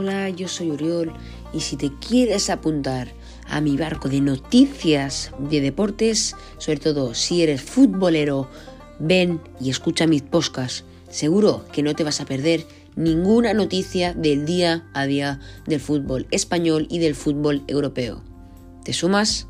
Hola, yo soy Oriol y si te quieres apuntar a mi barco de noticias de deportes, sobre todo si eres futbolero, ven y escucha mis podcasts. Seguro que no te vas a perder ninguna noticia del día a día del fútbol español y del fútbol europeo. ¿Te sumas?